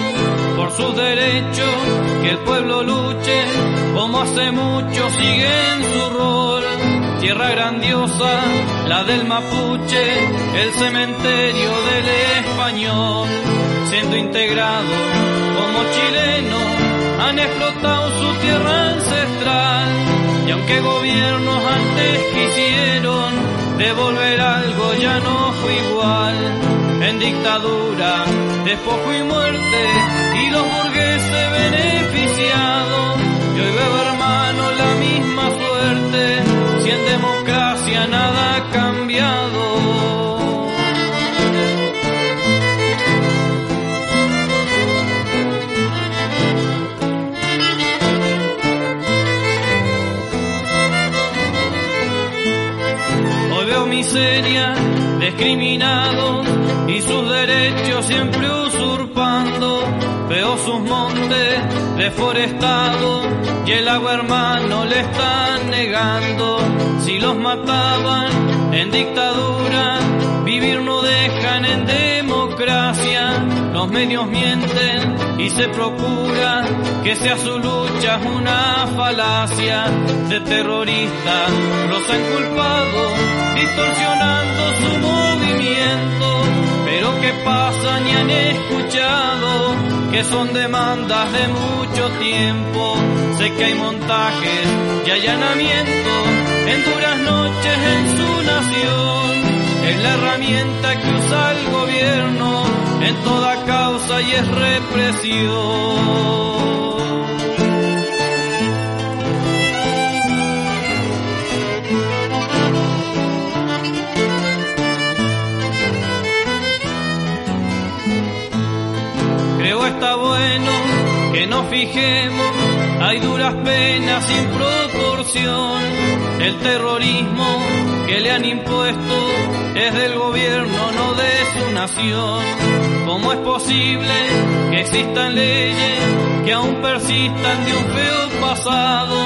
S12: Por sus derechos, que el pueblo luche, como hace mucho sigue en su rol. Tierra grandiosa, la del mapuche, el cementerio del español. Siendo integrado como chileno, han explotado su tierra ancestral. Aunque gobiernos antes quisieron devolver algo, ya no fue igual. En dictadura, despojo y muerte, y los burgueses beneficiados. Y hoy veo hermano la misma suerte, si en democracia Hoy veo miseria, discriminado y sus derechos siempre usurpando. Veo sus montes deforestados y el agua hermano le están negando. Si los mataban en dictadura, vivir no dejan en democracia. Los medios mienten y se procura que sea su lucha una falacia de terrorista. Los han culpado distorsionando su movimiento, pero ¿qué pasa? Ni han escuchado que son demandas de mucho tiempo. Sé que hay montajes y allanamientos en duras noches en su nación. Es la herramienta que usa el gobierno en toda causa y es represión. Creo está bueno que nos fijemos, hay duras penas sin proporción. El terrorismo que le han impuesto es del gobierno, no de su nación. ¿Cómo es posible que existan leyes que aún persistan de un feo pasado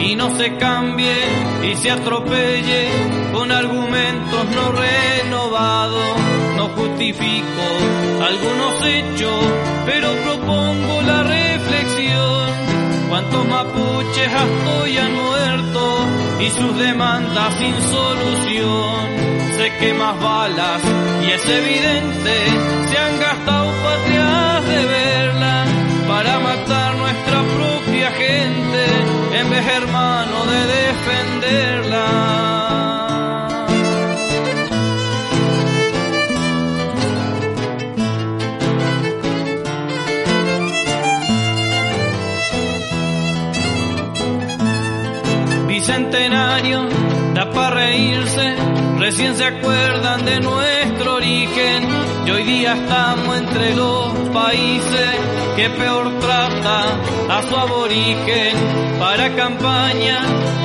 S12: y no se cambie y se atropelle con argumentos no renovados? No justifico algunos hechos, pero propongo la reflexión. ¿Cuántos mapuches hasta hoy han muerto y sus demandas sin solución? Sé que más balas, y es evidente, se han gastado patrias de verla para matar nuestra propia gente, en vez hermano de defenderla. Para reírse, recién se acuerdan de nuestro origen y hoy día estamos entre los países que peor trata a su aborigen. Para campaña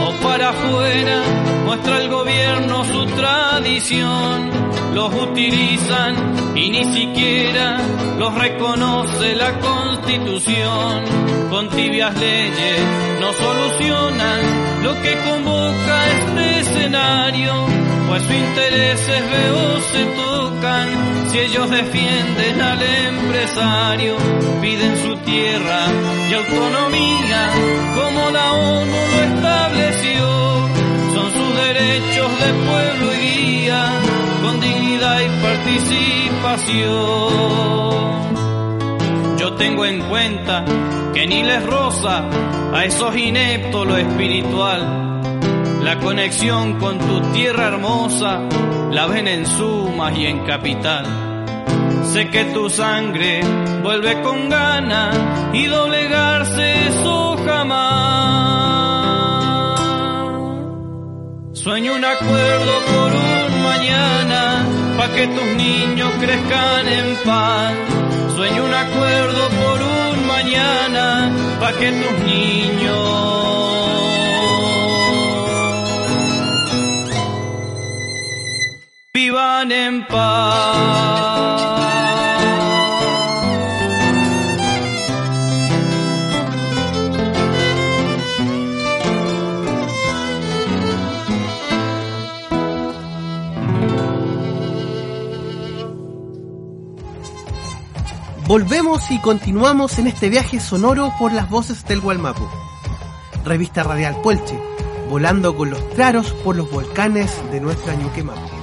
S12: o para afuera, muestra el gobierno su tradición. Los utilizan y ni siquiera los reconoce la constitución. Con tibias leyes no solucionan lo que convoca este escenario, pues sus intereses veo se tocan si ellos defienden al empresario, piden su tierra y autonomía como la ONU lo estableció. Son sus derechos de pueblo y guía, dignidad y participación. Yo tengo en cuenta que ni les roza a esos ineptos lo espiritual. La conexión con tu tierra hermosa la ven en sumas y en capital. Sé que tu sangre vuelve con gana y doblegarse eso jamás. Sueño un acuerdo por un mañana pa' que tus niños crezcan en paz. Sueño un acuerdo por un mañana pa' que tus niños vivan en paz.
S7: Volvemos y continuamos en este viaje sonoro por las voces del Gualmapu. Revista Radial Puelche, volando con los claros por los volcanes de nuestra Ñuquemapu.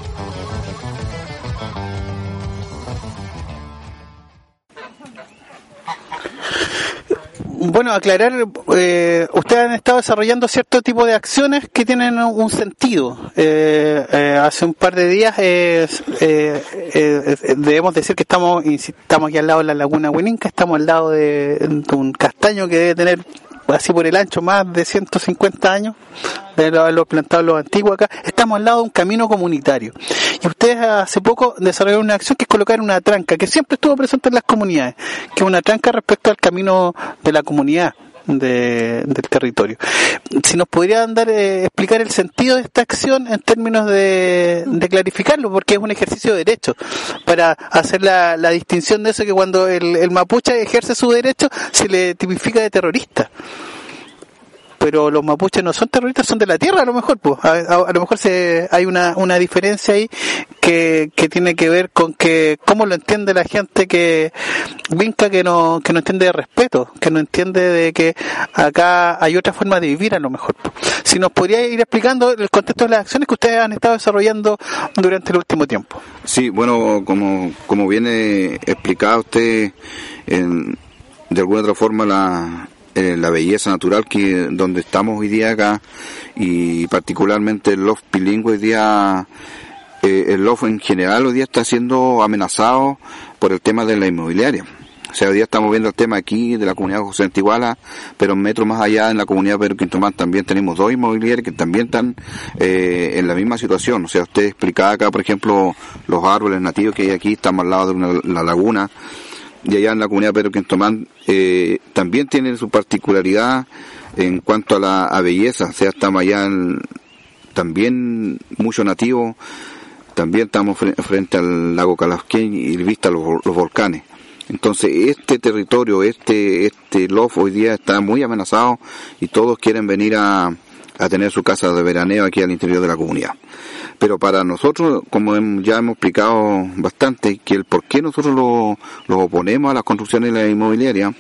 S4: Bueno, aclarar, eh, ustedes han estado desarrollando cierto tipo de acciones que tienen un sentido. Eh, eh, hace un par de días eh, eh, eh, debemos decir que estamos estamos aquí al lado de la laguna Huininca, estamos al lado de, de un castaño que debe tener así por el ancho más de 150 años de haberlo plantado los antiguos acá, estamos al lado de un camino comunitario. Y ustedes hace poco desarrollaron una acción que es colocar una tranca, que siempre estuvo presente en las comunidades, que es una tranca respecto al camino de la comunidad. De, del territorio. Si nos podrían dar, eh, explicar el sentido de esta acción en términos de, clarificarlo, porque es un ejercicio de derecho, para hacer la, la distinción de eso que cuando el, el, mapuche ejerce su derecho se le tipifica de terrorista.
S13: Eh,
S4: pero los mapuches no son terroristas, son de la tierra a lo mejor, pues. A, lo mejor se, hay una, una diferencia ahí que, que tiene que ver con que cómo lo entiende la gente que vinca que no, que no entiende de respeto, que no entiende de que acá hay otra forma de vivir a lo mejor. pues. Si nos podría ir explicando el contexto de las acciones que ustedes han estado desarrollando durante el último tiempo.
S6: Sí, bueno, como, como viene explicado usted, en- de alguna otra forma la, eh, la belleza natural que donde estamos hoy día acá y particularmente el loft bilingüe hoy día, eh, el loft en general hoy día está siendo amenazado por el tema de la inmobiliaria. O sea, hoy día estamos viendo el tema aquí de la comunidad José Antiguala, pero un metro más allá en la comunidad Pedro Quintomán también tenemos dos inmobiliarias que también están eh, en la misma situación. O sea, usted explicaba acá, por ejemplo, los árboles nativos que hay aquí, estamos al lado de una, la laguna, y allá en la comunidad Pedro Quintomán eh, también tienen su particularidad en cuanto a la belleza. O sea, estamos allá también mucho nativo, también estamos fre- frente al lago Calasquén y vista los, los volcanes. Entonces, este territorio, este, este lof hoy día está muy amenazado y todos quieren venir a, a tener su casa de veraneo aquí al interior de la comunidad. Pero para nosotros, como ya hemos explicado bastante, que el por qué nosotros lo, los oponemos a las construcciones de la inmobiliaria,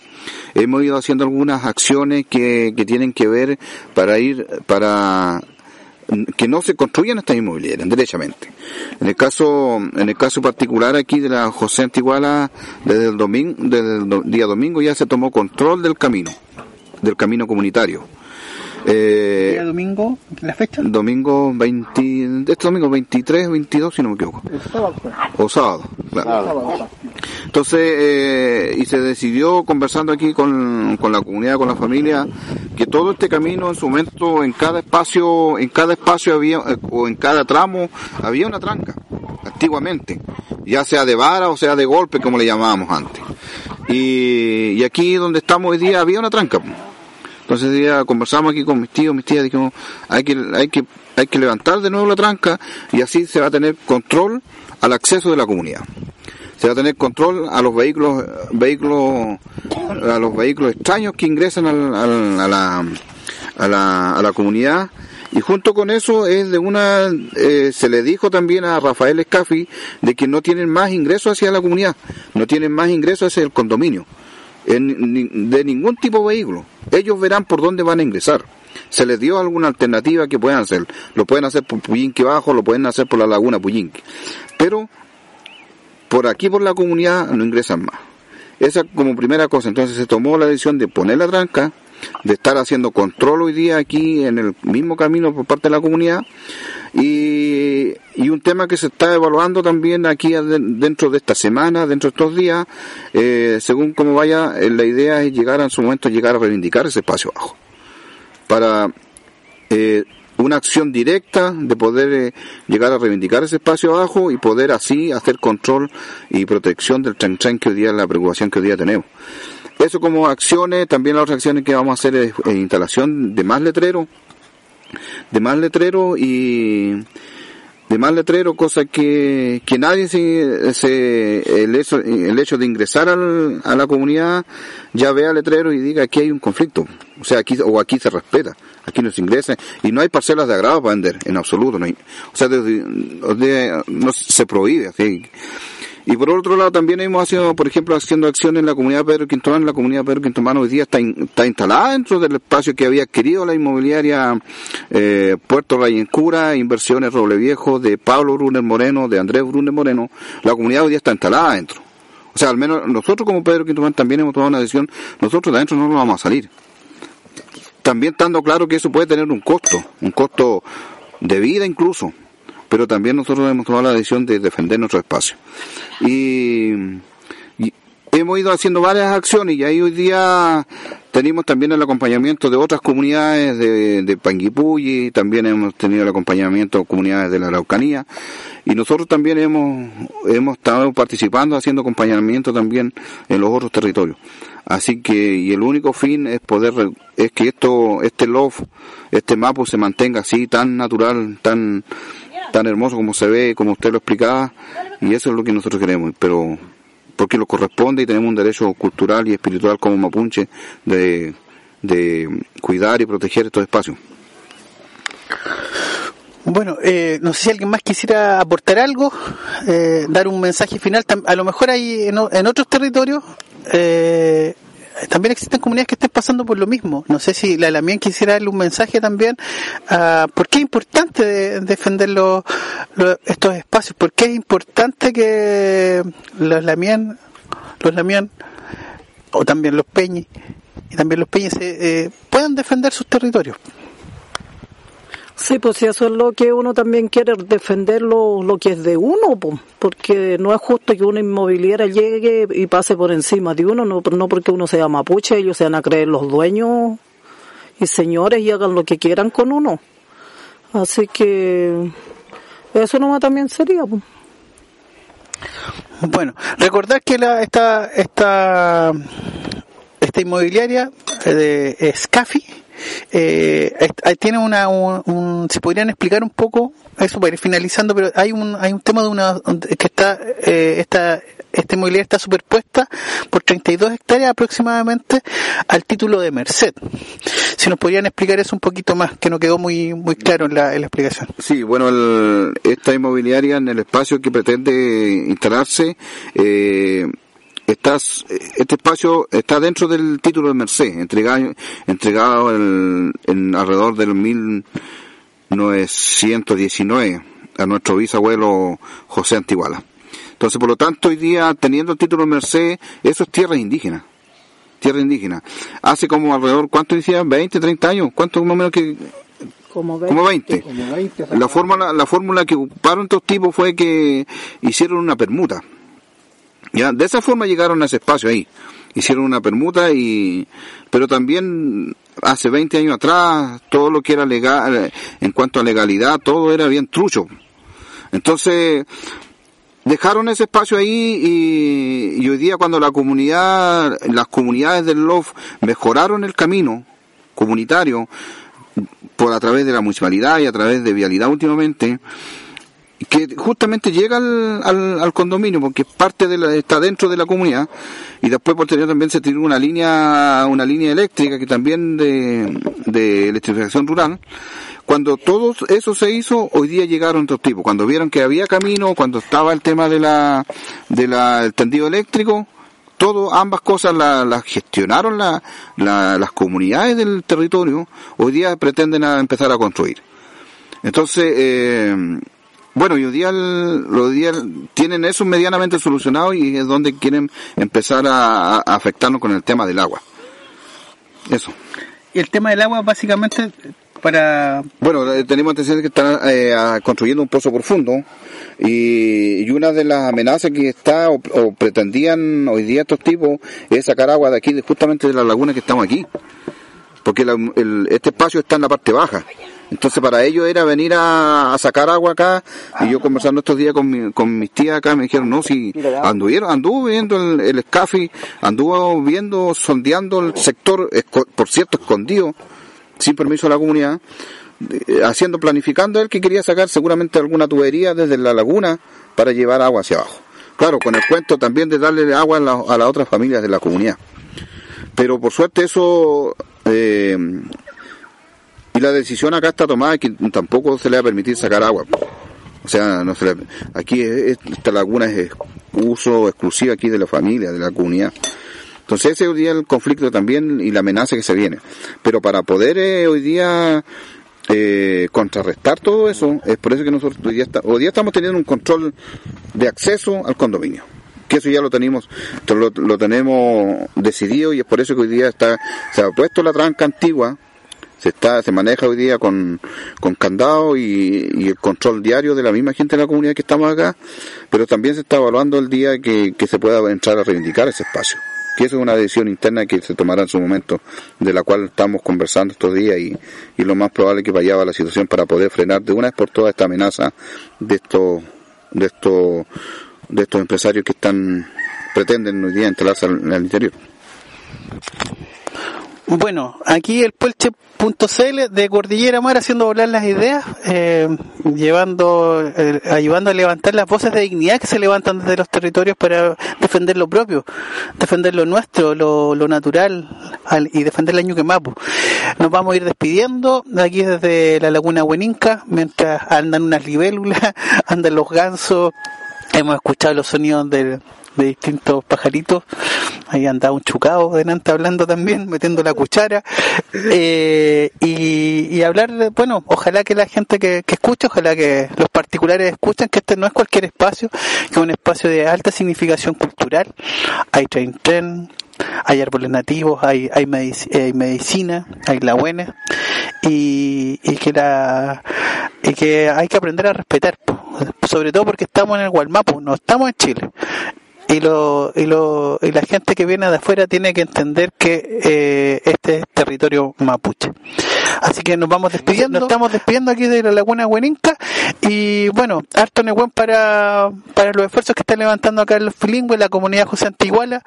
S6: hemos ido haciendo algunas acciones que, que tienen que ver para ir, para que no se construyan estas inmobiliarias derechamente. En el caso, en el caso particular aquí de la José Antiguala, desde el domingo, desde el día domingo ya se tomó control del camino, del camino comunitario. Eh,
S4: domingo, la fecha?
S6: domingo 20, este domingo 23, 22 si no me equivoco. O sábado, claro. Entonces, eh, y se decidió conversando aquí con, con la comunidad, con la familia, que todo este camino en su momento, en cada espacio, en cada espacio había, eh, o en cada tramo, había una tranca, antiguamente, ya sea de vara o sea de golpe, como le llamábamos antes. Y, y aquí donde estamos hoy día había una tranca. Entonces día conversamos aquí con mis tíos, mis tías, dijimos, hay que, hay que, hay que levantar de nuevo la tranca y así se va a tener control al acceso de la comunidad. Se va a tener control a los vehículos, vehículos, a los vehículos extraños que ingresan a, la, a, la, a la comunidad. Y junto con eso es de una, eh, se le dijo también a Rafael Escafi de que no tienen más ingresos hacia la comunidad, no tienen más ingresos hacia el condominio en, de ningún tipo de vehículo. Ellos verán por dónde van a ingresar. Se les dio alguna alternativa que puedan hacer. Lo pueden hacer por Puyinque Bajo, lo pueden hacer por la Laguna Puyinque. Pero por aquí, por la comunidad, no ingresan más. Esa como primera cosa. Entonces se tomó la decisión de poner la tranca, de estar haciendo control hoy día aquí en el mismo camino por parte de la comunidad. Y, y un tema que se está evaluando también aquí dentro de esta semana, dentro de estos días, eh, según como vaya, eh, la idea es llegar en su momento, llegar a reivindicar ese espacio bajo. Para eh, una acción directa de poder llegar a reivindicar ese espacio abajo y poder así hacer control y protección del tren tren que hoy día, la preocupación que hoy día tenemos. Eso como acciones, también las otras acciones que vamos a hacer es eh, instalación de más letreros, de más letreros y de más letreros, cosa que, que nadie se, se- el, hecho, el hecho de ingresar al- a la comunidad ya vea letrero y diga aquí hay un conflicto, o sea aquí o aquí se respeta, aquí no se ingresa y no hay parcelas de agrado para vender en absoluto, no hay, o sea de- no se prohíbe así. Y por otro lado también hemos sido, por ejemplo, haciendo acciones en la comunidad Pedro Quintomán. La comunidad Pedro Quintomán hoy día está, está instalada dentro del espacio que había adquirido la inmobiliaria eh, Puerto Rayencura, Inversiones Roble Viejo, de Pablo Brunner Moreno, de Andrés Brunner Moreno. La comunidad hoy día está instalada dentro. O sea, al menos nosotros como Pedro Quintomán también hemos tomado una decisión, nosotros de adentro no nos vamos a salir. También estando claro que eso puede tener un costo, un costo de vida incluso, pero también nosotros hemos tomado la decisión de defender nuestro espacio. Y, hemos ido haciendo varias acciones y ahí hoy día tenemos también el acompañamiento de otras comunidades de, de Panguipulli, también hemos tenido el acompañamiento de comunidades de la Araucanía y nosotros también hemos, hemos estado participando haciendo acompañamiento también en los otros territorios. Así que, y el único fin es poder, es que esto, este love, este mapa se mantenga así, tan natural, tan, tan hermoso como se ve, como usted lo explicaba, y eso es lo que nosotros queremos, pero porque lo corresponde y tenemos un derecho cultural y espiritual como mapuche de, de cuidar y proteger estos espacios.
S4: Bueno, eh, no sé si alguien más quisiera aportar algo, eh, dar un mensaje final. A lo mejor hay en, en otros territorios eh, también existen comunidades que estén pasando por lo mismo. No sé si la Lamien quisiera darle un mensaje también. a ¿Por qué es importante de- defender los- los- estos espacios? ¿Por qué es importante que los Lamien, los Lamien o también los Peñis y también los Peñis eh, puedan defender sus territorios?
S8: Sí, pues si eso es lo que uno también quiere, defender lo, lo que es de uno, po, porque no es justo que una inmobiliaria llegue y pase por encima de uno, no, no porque uno sea mapuche, ellos se van a creer los dueños y señores y hagan lo que quieran con uno. Así que eso nomás también sería. po.
S4: Bueno, recordar que la, esta, esta, esta inmobiliaria eh, de Scafi eh, eh, tiene una, un, un- si podrían explicar un poco eso para ir finalizando, pero hay un, hay un tema de una, que está, eh, esta, esta inmobiliaria está superpuesta por 32 hectáreas aproximadamente al título de Merced. Si nos podrían explicar eso un poquito más, que no quedó muy, muy claro en la, en la explicación.
S6: Sí, bueno, el- esta inmobiliaria en el espacio que pretende instalarse, eh, estás, este espacio está dentro del título de Merced, entregado, entregado en, en alrededor del 1919 a nuestro bisabuelo José Antiguala. Entonces, por lo tanto, hoy día, teniendo el título de Merced, eso es tierra indígena. Tierra indígena. Hace como alrededor, ¿cuánto decía? ¿20, 30 años? ¿Cuánto más o menos que,
S8: Como
S6: como 20. La fórmula, la fórmula que ocuparon estos tipos fue que hicieron una permuta. De esa forma llegaron a ese espacio ahí. Hicieron una permuta y, pero también hace 20 años atrás, todo lo que era legal, en cuanto a legalidad, todo era bien trucho. Entonces, dejaron ese espacio ahí y, y hoy día cuando la comunidad, las comunidades del LOF mejoraron el camino comunitario, por a través de la municipalidad y a través de vialidad últimamente, que justamente llega al, al, al condominio porque parte de la, está dentro de la comunidad y después posterior también se tiró una línea una línea eléctrica que también de, de electrificación rural. Cuando todo eso se hizo hoy día llegaron otros tipos. Cuando vieron que había camino cuando estaba el tema de la de la el tendido eléctrico todo ambas cosas las la gestionaron la, la- las comunidades del territorio hoy día pretenden a empezar a construir. Entonces eh, bueno, y hoy día, el- hoy día tienen eso medianamente solucionado y es donde quieren empezar a, a afectarnos con el tema del agua. Eso.
S4: Y el tema del agua, básicamente, para
S6: Bueno, eh, tenemos atención que están eh, construyendo un pozo profundo y, y una de las amenazas que está o, o pretendían hoy día estos tipos es sacar agua de aquí, de- justamente de la laguna que estamos aquí. Porque la- el- este espacio está en la parte baja. Entonces para ellos era venir a, a sacar agua acá y yo conversando estos días con, mi- con mis tías acá me dijeron, no, si anduvieron, anduvo viendo el, el escafi, anduvo viendo, sondeando el sector, por cierto, escondido, sin permiso de la comunidad, eh, haciendo, planificando él que quería sacar seguramente alguna tubería desde la laguna para llevar agua hacia abajo. Claro, con el cuento también de darle agua a, la- a las otras familias de la comunidad. Pero por suerte eso, eh, y la decisión acá está tomada que tampoco se le va a permitir sacar agua. O sea, no se le- aquí es- esta laguna es uso exclusivo aquí de la familia, de la comunidad. Entonces ese hoy día el conflicto también y la amenaza que se viene. Pero para poder eh, hoy día eh, contrarrestar todo eso, es por eso que nosotros hoy día, hoy día estamos teniendo un control de acceso al condominio. Que eso ya lo tenemos, lo tenemos decidido y es por eso que hoy día está, se ha puesto la tranca antigua, se está, se maneja hoy día con, con candado y, y el control diario de la misma gente de la comunidad que estamos acá, pero también se está evaluando el día que, que se pueda entrar a reivindicar ese espacio. Que eso es una decisión interna que se tomará en su momento, de la cual estamos conversando estos días y, y lo más probable que vaya a la situación para poder frenar de una vez por todas esta amenaza de estos, de estos, de estos empresarios que están, pretenden hoy día instalarse al, al interior.
S4: Bueno, aquí el Puelche.cl de Cordillera Mar haciendo volar las ideas, eh, llevando, eh, ayudando a levantar las voces de dignidad que se levantan desde los territorios para defender lo propio, defender lo nuestro, lo, lo natural al- y defender la Ñuquemapu. Nos vamos a ir despidiendo de aquí desde la Laguna Hueninca, mientras andan unas libélulas, andan los gansos, hemos escuchado los sonidos de, de distintos pajaritos. Ahí andaba un chucao delante hablando también, metiendo la cuchara. Eh, y, hablar, bueno, ojalá que la gente que, que escucha, ojalá que los particulares escuchen que este no es cualquier espacio, que es un espacio de alta significación cultural. Hay train tren, hay árboles nativos, hay, hay, hay medicina, hay lahuenes y, y que la y que hay que aprender a respetar, sobre todo porque estamos en el Gualmapu, no estamos en Chile. Y, lo, y, lo, y la gente que viene de afuera tiene que entender que eh, este es territorio mapuche. Así que nos vamos despidiendo, estamos despidiendo aquí de la Laguna Hueninca y bueno, harto Nehuen para, para los esfuerzos que están levantando acá los bilingües, la comunidad José Antiguala,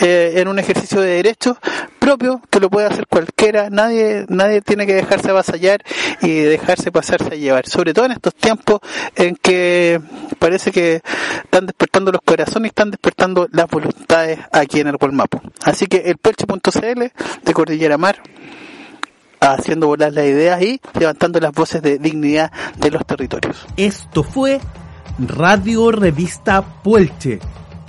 S4: eh, en un ejercicio de derechos propio que lo puede hacer cualquiera, nadie, nadie tiene que dejarse avasallar y dejarse pasarse a llevar, sobre todo en estos tiempos en que parece que están despertando los corazones y están despertando las voluntades aquí en el Gualmapo. Así que el Pelche.cl de Cordillera Mar haciendo volar las ideas y levantando las voces de dignidad de los territorios.
S14: Esto fue Radio Revista Puelche,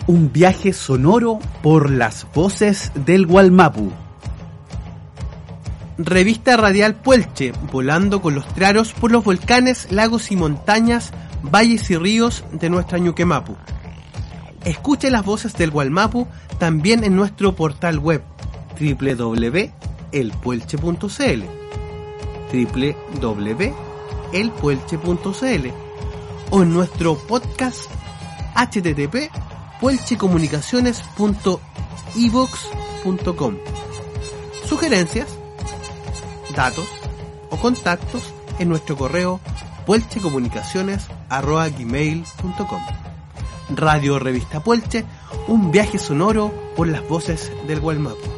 S14: un viaje sonoro por las voces del Gualmapu. Revista Radial Puelche, volando con los traros por los volcanes, lagos y montañas, valles y ríos de nuestra Ñuquemapu. Escuche las voces del Gualmapu también en nuestro portal web www.elpuelche.cl www.elpuelche.cl o en nuestro podcast http puelchecomunicaciones.evox.com Sugerencias, datos o contactos en nuestro correo puelchecomunicaciones.gmail.com Radio Revista Puelche, un viaje sonoro por las voces del Gualmapu.